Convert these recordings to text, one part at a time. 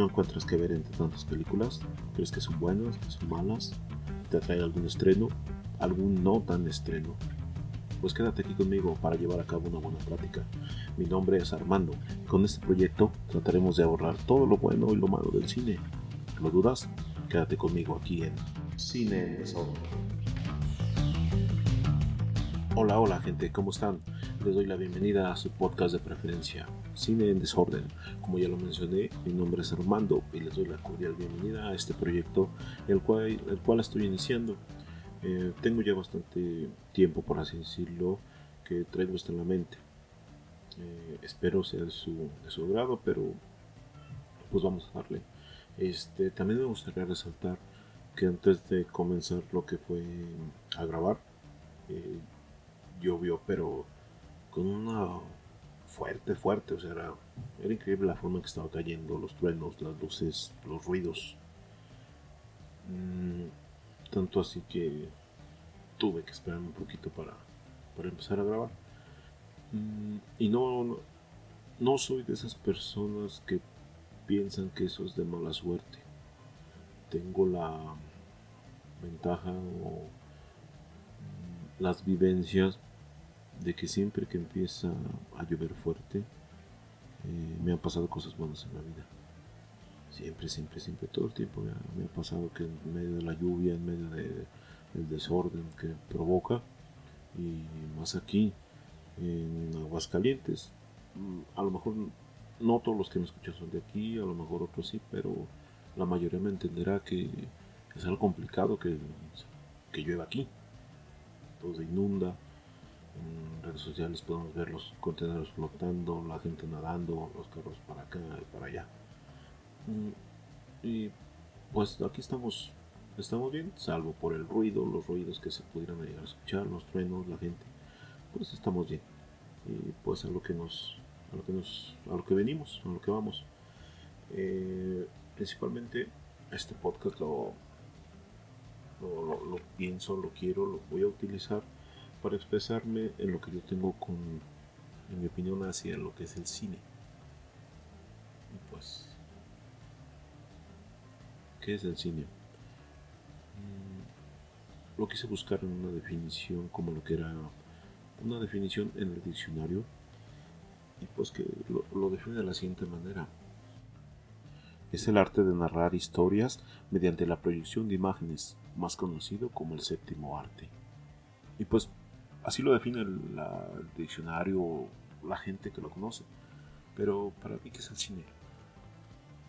¿No encuentras que ver entre tantas películas? ¿Crees que son buenas, que son malas? ¿Te atrae algún estreno? ¿Algún no tan estreno? Pues quédate aquí conmigo para llevar a cabo una buena plática. Mi nombre es Armando con este proyecto trataremos de ahorrar todo lo bueno y lo malo del cine. ¿Lo dudas? Quédate conmigo aquí en Cine en. Hola, hola gente, ¿cómo están? Les doy la bienvenida a su podcast de preferencia, Cine en Desorden. Como ya lo mencioné, mi nombre es Armando y les doy la cordial bienvenida a este proyecto, el cual, el cual estoy iniciando. Eh, tengo ya bastante tiempo, por así decirlo, que traigo esto en la mente. Eh, espero sea de su, de su agrado, pero pues vamos a darle. Este, también me gustaría resaltar que antes de comenzar lo que fue a grabar, eh, llovió, pero con una fuerte, fuerte, o sea, era, era, increíble la forma que estaba cayendo, los truenos, las luces, los ruidos. Mm, tanto así que tuve que esperar un poquito para, para empezar a grabar. Mm, y no, no, no soy de esas personas que piensan que eso es de mala suerte. Tengo la ventaja o mm, las vivencias de que siempre que empieza a llover fuerte, eh, me han pasado cosas buenas en la vida. Siempre, siempre, siempre, todo el tiempo me ha, me ha pasado que en medio de la lluvia, en medio de, del desorden que provoca, y más aquí, en Aguascalientes, mm, a lo mejor no todos los que me escuchan son de aquí, a lo mejor otros sí, pero la mayoría me entenderá que es algo complicado que, que llueva aquí. Todo se inunda, en redes sociales podemos ver los contenedores flotando, la gente nadando, los carros para acá y para allá. Mm, y pues aquí estamos, estamos bien, salvo por el ruido, los ruidos que se pudieran llegar a escuchar, los truenos, la gente, pues estamos bien. Y pues a lo que nos, a lo que nos, a lo que venimos, a lo que vamos. Eh, principalmente este podcast lo, lo, lo pienso, lo quiero, lo voy a utilizar para expresarme en lo que yo tengo con, en mi opinión, hacia lo que es el cine. Y pues, ¿qué es el cine? Mm, lo quise buscar en una definición como lo que era una definición en el diccionario y pues que lo, lo define de la siguiente manera. Es el arte de narrar historias mediante la proyección de imágenes, más conocido como el séptimo arte. Y pues Así lo define el, diccionario, la gente que lo conoce. Pero para mí, ¿qué es el cine?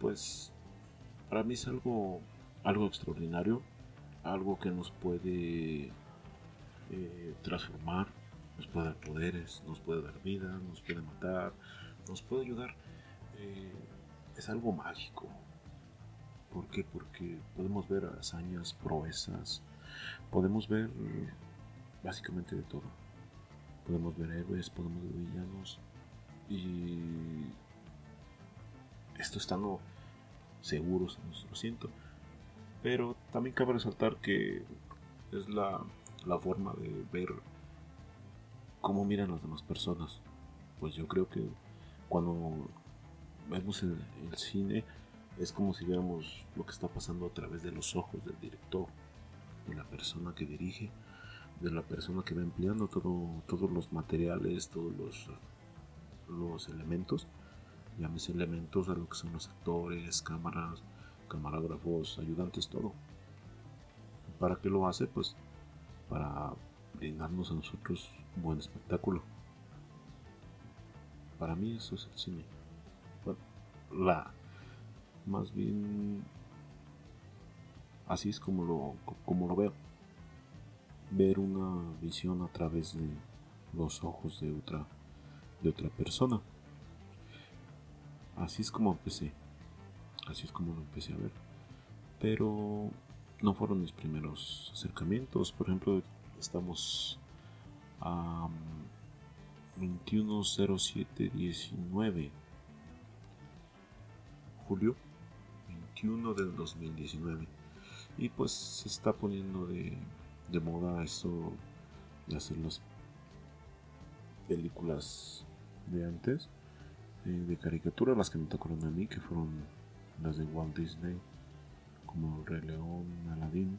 Pues para mí es algo, algo extraordinario, algo que nos puede eh, transformar, nos puede dar poderes, nos puede dar vida, nos puede matar, nos puede ayudar. Eh, es algo mágico. ¿Por qué? Porque podemos ver hazañas, proezas, podemos ver básicamente de todo. Podemos ver héroes, podemos ver villanos y esto estando seguros en nuestro asiento. Pero también cabe resaltar que es la, la forma de ver cómo miran las demás personas. Pues yo creo que cuando vemos el, el, cine es como si viéramos lo que está pasando a través de los ojos del director, de la persona que dirige de la persona que va empleando todo, todos los materiales, todos los, los elementos, llámese elementos a lo que son los actores, cámaras, camarógrafos, ayudantes, todo. ¿Para qué lo hace? Pues para brindarnos a nosotros un buen espectáculo. Para mí eso es el cine. Bueno, la más bien así es como lo, como lo veo ver una visión a través de los ojos de otra, de otra persona. Así es como empecé. Así es como lo empecé a ver. Pero no fueron mis primeros acercamientos. Por ejemplo, estamos a 210719 julio 21 del 2019 y pues se está poniendo de de moda eso de hacer las películas de antes, eh, de caricatura, las que me tocaron a mí, que fueron las de Walt Disney, como El Rey León, Aladdin,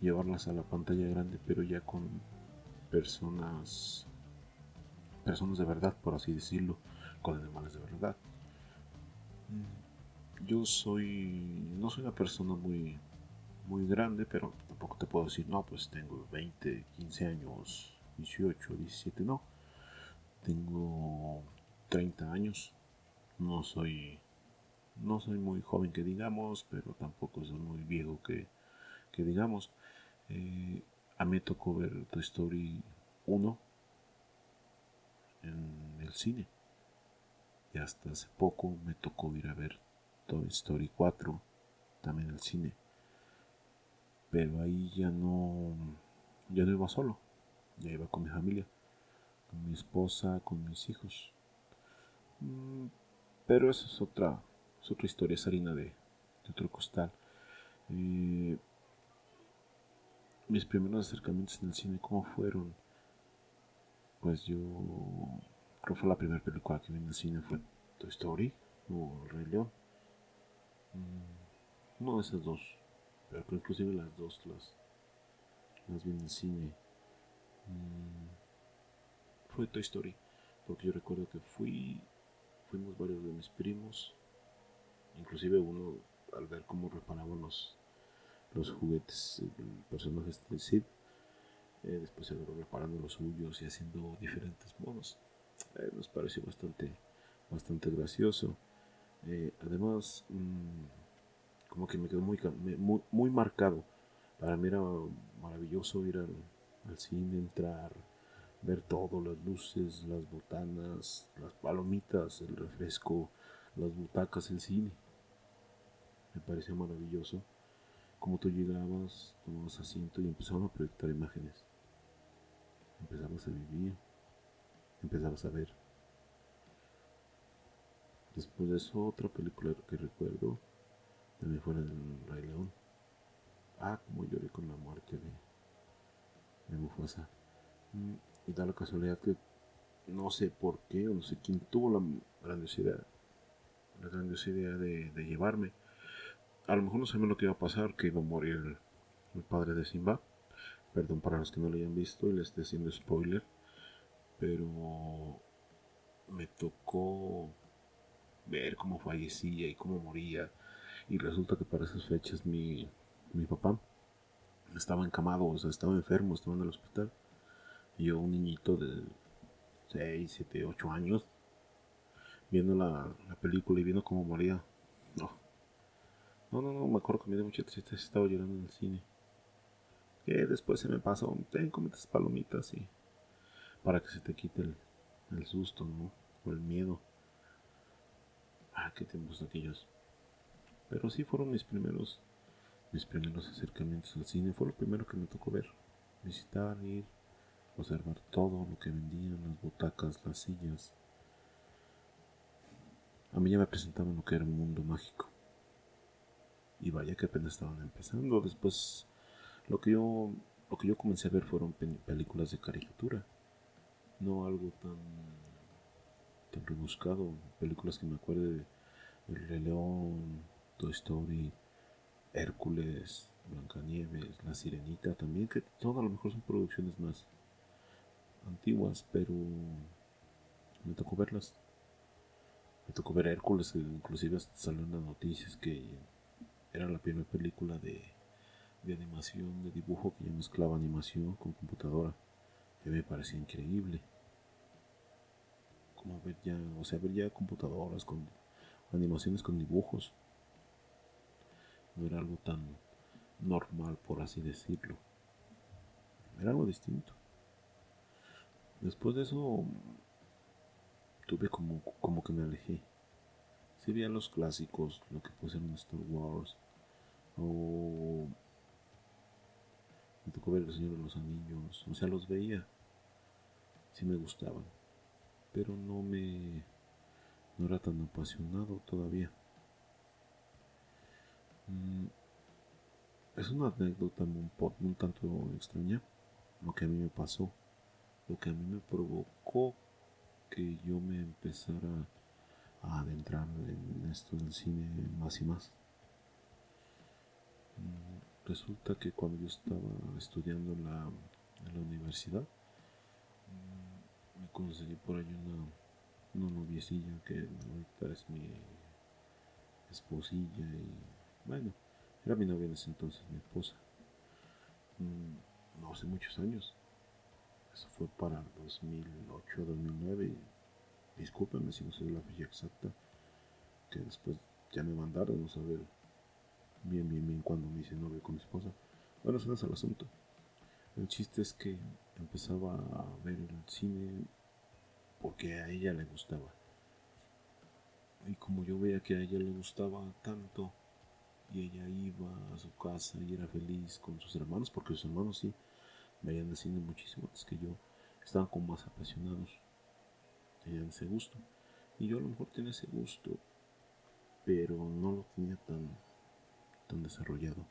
llevarlas a la pantalla grande, pero ya con personas, personas de verdad, por así decirlo, con animales de verdad. Mm, yo soy, no soy una persona muy, muy grande, pero tampoco te puedo decir, no, pues tengo 20, 15 años, 18, 17, no. Tengo 30 años. No soy no soy muy joven que digamos, pero tampoco soy muy viejo que, que digamos. Eh, a mí me tocó ver Toy Story 1 en el cine. Y hasta hace poco me tocó ir a ver Toy Story 4 también en el cine. Pero ahí ya no, ya no iba solo, ya iba con mi familia, con mi esposa, con mis hijos. Mm, pero eso es otra, es otra historia, es harina de, otro costal. Eh, mis primeros acercamientos en el cine, ¿cómo fueron? Pues yo creo que fue la primera película que vi en el cine fue Toy Story o Rey León. Mm, no de esas dos, pero inclusive las dos las, las vi en cine. Mm, fue Toy Story, porque yo recuerdo que fui, fuimos varios de mis primos Inclusive uno al ver cómo reparaban los, los juguetes, el personaje de Sid, eh, después se reparando los suyos y haciendo diferentes modos. Eh, nos pareció bastante, bastante gracioso. Eh, además, mm, como que me quedó muy, muy, muy, marcado. Para mí era maravilloso ir al, al cine, entrar, ver todo, las luces, las botanas, las palomitas, el refresco, las butacas, el cine. Me parecía maravilloso como tú llegabas, tomabas asiento y empezaban a proyectar imágenes. Empezabas a vivir, empezabas a ver. Después de eso, otra película que recuerdo también fue el Rey León. Ah, como lloré con la muerte de, de Mufasa. Mm, y da la casualidad que no sé por qué, o no sé quién tuvo la grandiosidad la grandiosa idea de, llevarme. A lo mejor no sabemos lo que iba a pasar, que iba a morir el, padre de Simba. Perdón para los que no lo hayan visto y les esté haciendo spoiler. Pero me tocó ver cómo fallecía y cómo moría. Y resulta que para esas fechas mi, mi papá estaba encamado, o sea, estaba enfermo, estaba en el hospital. Y yo, un niñito de 6, 7, 8 años, viendo la, película y viendo cómo moría. No. No, no, no, me acuerdo que me dio mucha tristeza, estaba llorando en el cine. Que después se me pasó, ten, come palomitas y para que se te quite el, susto, ¿no? O el miedo. Ah, qué tiempos aquellos. Pero sí fueron mis primeros, mis primeros acercamientos al cine. Fue lo primero que me tocó ver. Visitar, ir, observar todo lo que vendían, las butacas, las sillas, a mí ya me presentaban lo que era un mundo mágico. Y vaya que apenas estaban empezando. Después lo que yo lo que yo comencé a ver fueron películas de caricatura. No algo tan tan rebuscado, películas que me acuerde de El Rey León, Toy Story, Hércules, Blancanieves, La Sirenita también, que todas a lo mejor son producciones más antiguas, pero me tocó verlas me tocó ver Hércules, inclusive salió en las noticias que era la primera película de, animación, de dibujo que ya mezclaba animación con computadora. Que me parecía increíble. Como ver ya, o sea, ver ya computadoras con animaciones con dibujos. No era algo tan normal, por así decirlo. Era algo distinto. Después de eso tuve como, como que me alejé. Si veía los clásicos, lo que ser Star Wars, o me tocó ver El Señor de los Anillos, o sea, los veía, sí me gustaban, pero no me, no era tan apasionado todavía. Mm, es una anécdota un, un tanto extraña, lo que a mí me pasó, lo que a mí me provocó que yo me empezara a adentrar en esto del cine más y más. Mm, resulta que cuando yo estaba estudiando en la, universidad, mm, me conseguí por ahí una, una noviecilla que ahorita es mi esposilla y bueno, era mi novia en ese entonces, mi esposa. Mm, no hace muchos años. Eso fue para 2008, 2009. discúlpenme si no sé la fecha exacta. Que después ya me mandaron a saber bien, bien, bien cuando me hice novio con mi esposa. Bueno, ese no es el asunto. El chiste es que empezaba a ver el cine porque a ella le gustaba. Y como yo veía que a ella le gustaba tanto, y ella iba a su casa y era feliz con sus hermanos, porque sus hermanos sí veían el cine muchísimo antes que yo, estaban como más apasionados, tenían ese gusto. Y yo a lo mejor tenía ese gusto, pero no lo tenía tan, tan desarrollado.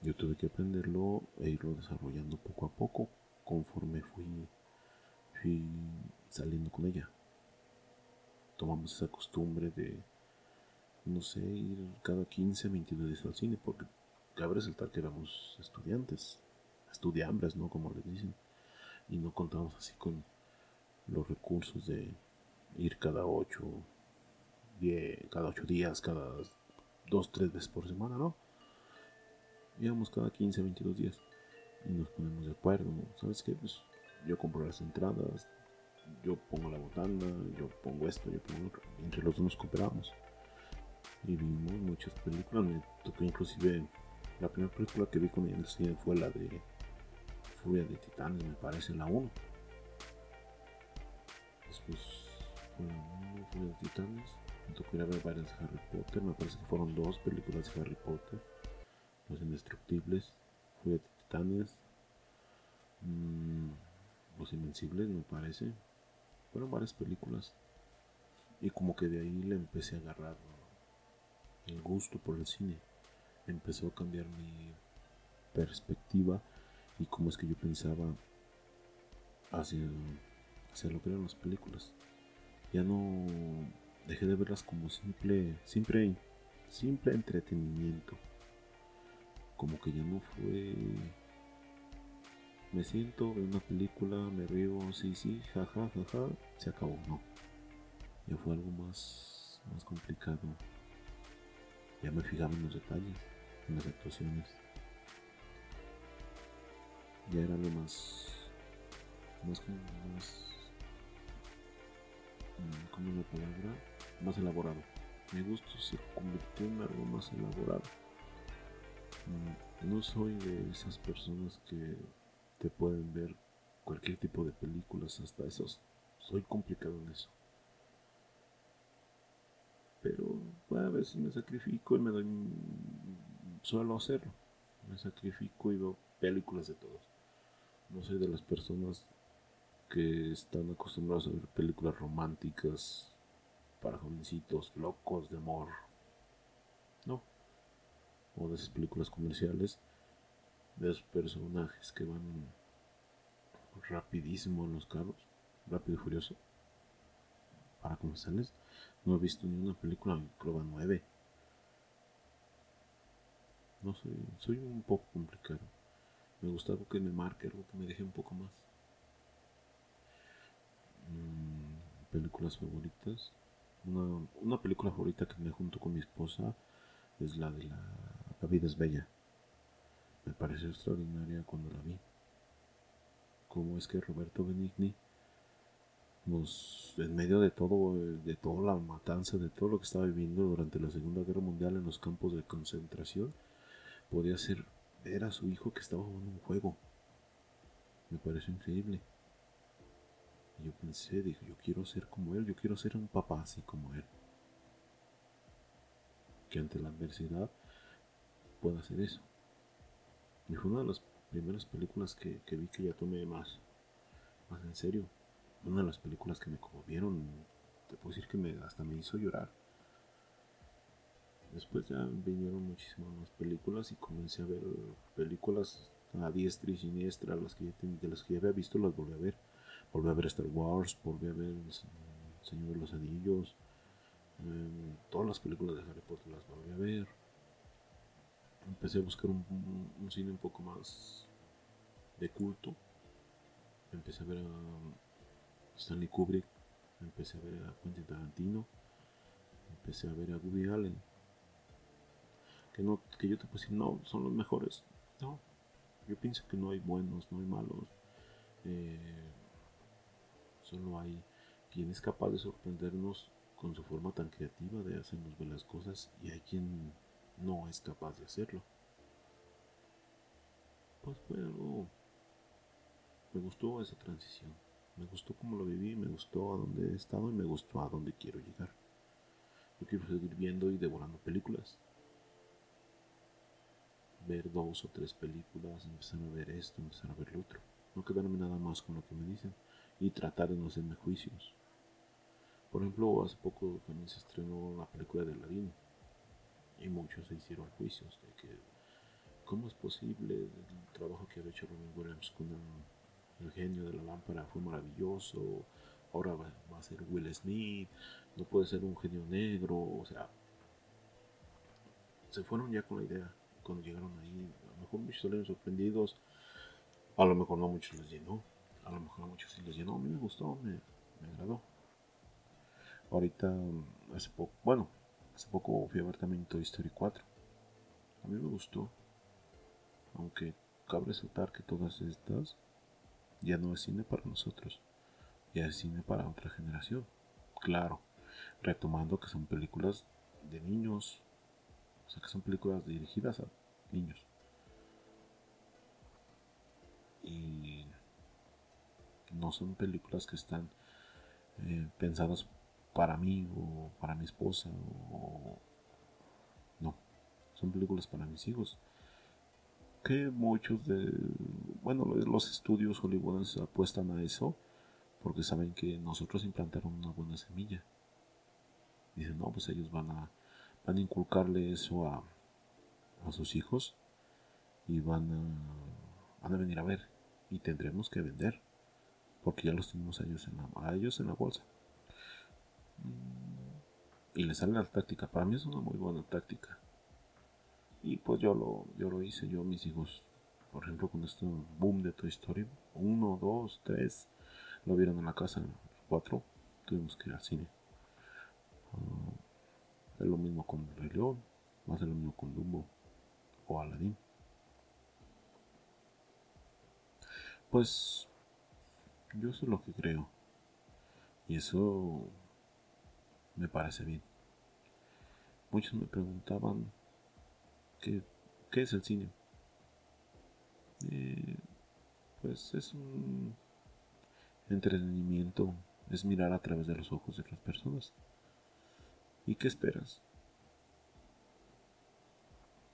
Yo tuve que aprenderlo e irlo desarrollando poco a poco conforme fui, fui saliendo con ella. Tomamos esa costumbre de no sé, ir cada 15, 22 días al cine, porque cabe resaltar que éramos estudiantes, estudiambres, ¿no? Como les dicen, y no contamos así con los recursos de ir cada 8, 10, cada 8 días, cada 2, 3 veces por semana, ¿no? Íbamos cada 15, 22 días y nos ponemos de acuerdo, ¿no? ¿Sabes qué? Pues yo compro las entradas, yo pongo la botana, yo pongo esto, yo pongo otro. entre los dos nos cooperamos y vimos muchas películas. Me tocó inclusive la primera película que vi con el cine fue la de Furia de Titanes, me parece la 1. Después fue la 1, Furia de Titanes. Me tocó ir a ver varias de Harry Potter, me parece que fueron dos películas de Harry Potter. Los Indestructibles, Furia de Titanes, mmm, Los Invencibles, me parece. Fueron varias películas. Y como que de ahí le empecé a agarrar el gusto por el cine. Empezó a cambiar mi perspectiva y cómo es que yo pensaba hacia, hacia lo que eran las películas. Ya no dejé de verlas como simple, simple, simple entretenimiento. Como que ya no fue. Me siento, veo una película, me río, sí, sí, jaja, jaja, se acabó, no. Ya fue algo más, más complicado. Ya me fijaba en los detalles, en las actuaciones. Ya era lo más. más como. más. Mm, ¿Cómo es la palabra? Más elaborado. Mi gusto se convirtió en algo más elaborado. Mm, no soy de esas personas que te pueden ver cualquier tipo de películas, hasta esos. Soy complicado en eso pero a veces me sacrifico y me doy suelo hacerlo me sacrifico y veo películas de todos. No soy de las personas que están acostumbradas a ver películas románticas para jovencitos locos de amor. No. O de esas películas comerciales de esos personajes que van rapidísimo en los carros rápido y furioso para comerciales no he visto ni una película en Clova 9. No sé, soy un poco complicado. Me gusta algo que me marque, algo que me deje un poco más. Mm, películas favoritas. Una, una, película favorita que me junto con mi esposa es la de la, la vida es bella. Me pareció extraordinaria cuando la vi. Cómo es que Roberto Benigni en medio de todo, de toda la matanza, de todo lo que estaba viviendo durante la Segunda Guerra Mundial en los campos de concentración, podía ser ver a su hijo que estaba jugando un juego. Me pareció increíble. Y yo pensé, dije, yo quiero ser como él, yo quiero ser un papá así como él. Que ante la adversidad pueda hacer eso. Y fue una de las primeras películas que, que vi que ya tomé más, más en serio una de las películas que me conmovieron, te puedo decir que me, hasta me hizo llorar. Después ya vinieron muchísimas más películas y comencé a ver películas a diestra y siniestra, las que de las que ya había visto las volví a ver. Volví a ver Star Wars, volví a ver Señor de los Anillos, em, todas las películas de Harry Potter las volví a ver. Empecé a buscar un, un cine un poco más de culto. Empecé a ver a Stanley Kubrick, empecé a ver a Quentin Tarantino, empecé a ver a Woody Allen. Que, no, que yo te puedo decir, no, son los mejores. No, yo pienso que no hay buenos, no hay malos. Eh, solo hay quien es capaz de sorprendernos con su forma tan creativa de hacernos ver las cosas y hay quien no es capaz de hacerlo. Pues fue algo... Me gustó esa transición. Me gustó cómo lo viví, me gustó a donde he estado y me gustó a donde quiero llegar. Yo quiero seguir viendo y devorando películas. Ver dos o tres películas, empezar a ver esto, empezar a ver lo otro. No quedarme nada más con lo que me dicen y tratar de no hacerme juicios. Por ejemplo, hace poco también se estrenó la película de Aladdin y muchos se hicieron juicios de que cómo es posible el trabajo que había hecho Robin Williams con el, genio de la lámpara fue maravilloso, ahora va, a ser Will Smith, no puede ser un genio negro, o sea, se fueron ya con la idea cuando llegaron ahí, a lo mejor muchos salieron sorprendidos, a lo mejor no muchos les llenó, a lo mejor a muchos sí les llenó, a mí me gustó, me, me agradó. Ahorita, hace poco, bueno, hace poco fui a ver también Toy Story 4. A mí me gustó. Aunque cabe resaltar que todas estas ya no es cine para nosotros. Ya es cine para otra generación. Claro, retomando que son películas de niños. O sea que son películas dirigidas a niños. Y no son películas que están eh, pensadas para mí o para mi esposa o no son películas para mis hijos que muchos de bueno los estudios hollywoodenses apuestan a eso porque saben que nosotros implantaron una buena semilla dicen no pues ellos van a van a inculcarle eso a, a sus hijos y van a van a venir a ver y tendremos que vender porque ya los tenemos a ellos en la, ellos en la bolsa y le sale la táctica. Para mí es una muy buena táctica. Y pues yo lo, yo lo hice, yo mis hijos, por ejemplo, con este boom de Toy Story, uno, dos, tres, lo vieron en la casa, cuatro, tuvimos que ir al cine. Uh, es lo mismo con Rey León, va a lo mismo con Dumbo o Aladdin. Pues yo sé lo que creo. Y eso me parece bien. Muchos me preguntaban qué, qué es el cine. Eh, pues es un entretenimiento, es mirar a través de los ojos de las personas. ¿Y qué esperas?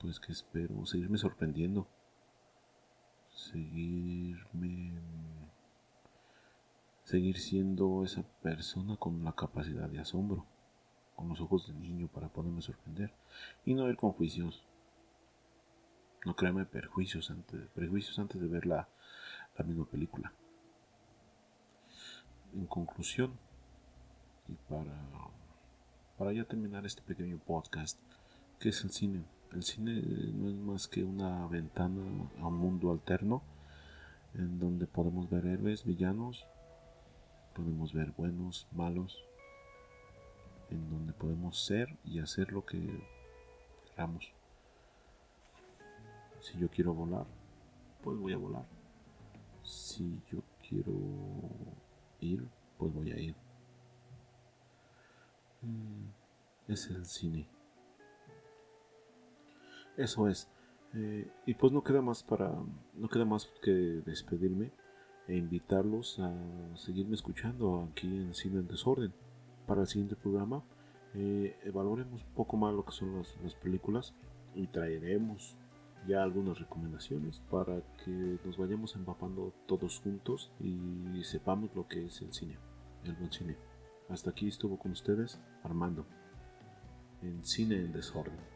Pues que espero seguirme sorprendiendo, seguirme seguir siendo esa persona con la capacidad de asombro con los ojos de niño para poderme sorprender y no ir con juicios. No créeme perjuicios antes, prejuicios antes de ver la, la misma película. En conclusión, y para, para ya terminar este pequeño podcast, ¿qué es el cine? El cine no es más que una ventana a un mundo alterno en donde podemos ver héroes, villanos, podemos ver buenos, malos, en donde podemos ser y hacer lo que queramos. Si yo quiero volar, pues voy a volar. Si yo quiero ir, pues voy a ir. Mm, es el cine. Eso es. Eh, y pues no queda más para. No queda más que despedirme e invitarlos a seguirme escuchando aquí en Cine en Desorden para el siguiente programa eh, un poco más lo que son las, películas y traeremos ya algunas recomendaciones para que nos vayamos empapando todos juntos y sepamos lo que es el cine, el buen cine. Hasta aquí estuvo con ustedes Armando en Cine en Desorden.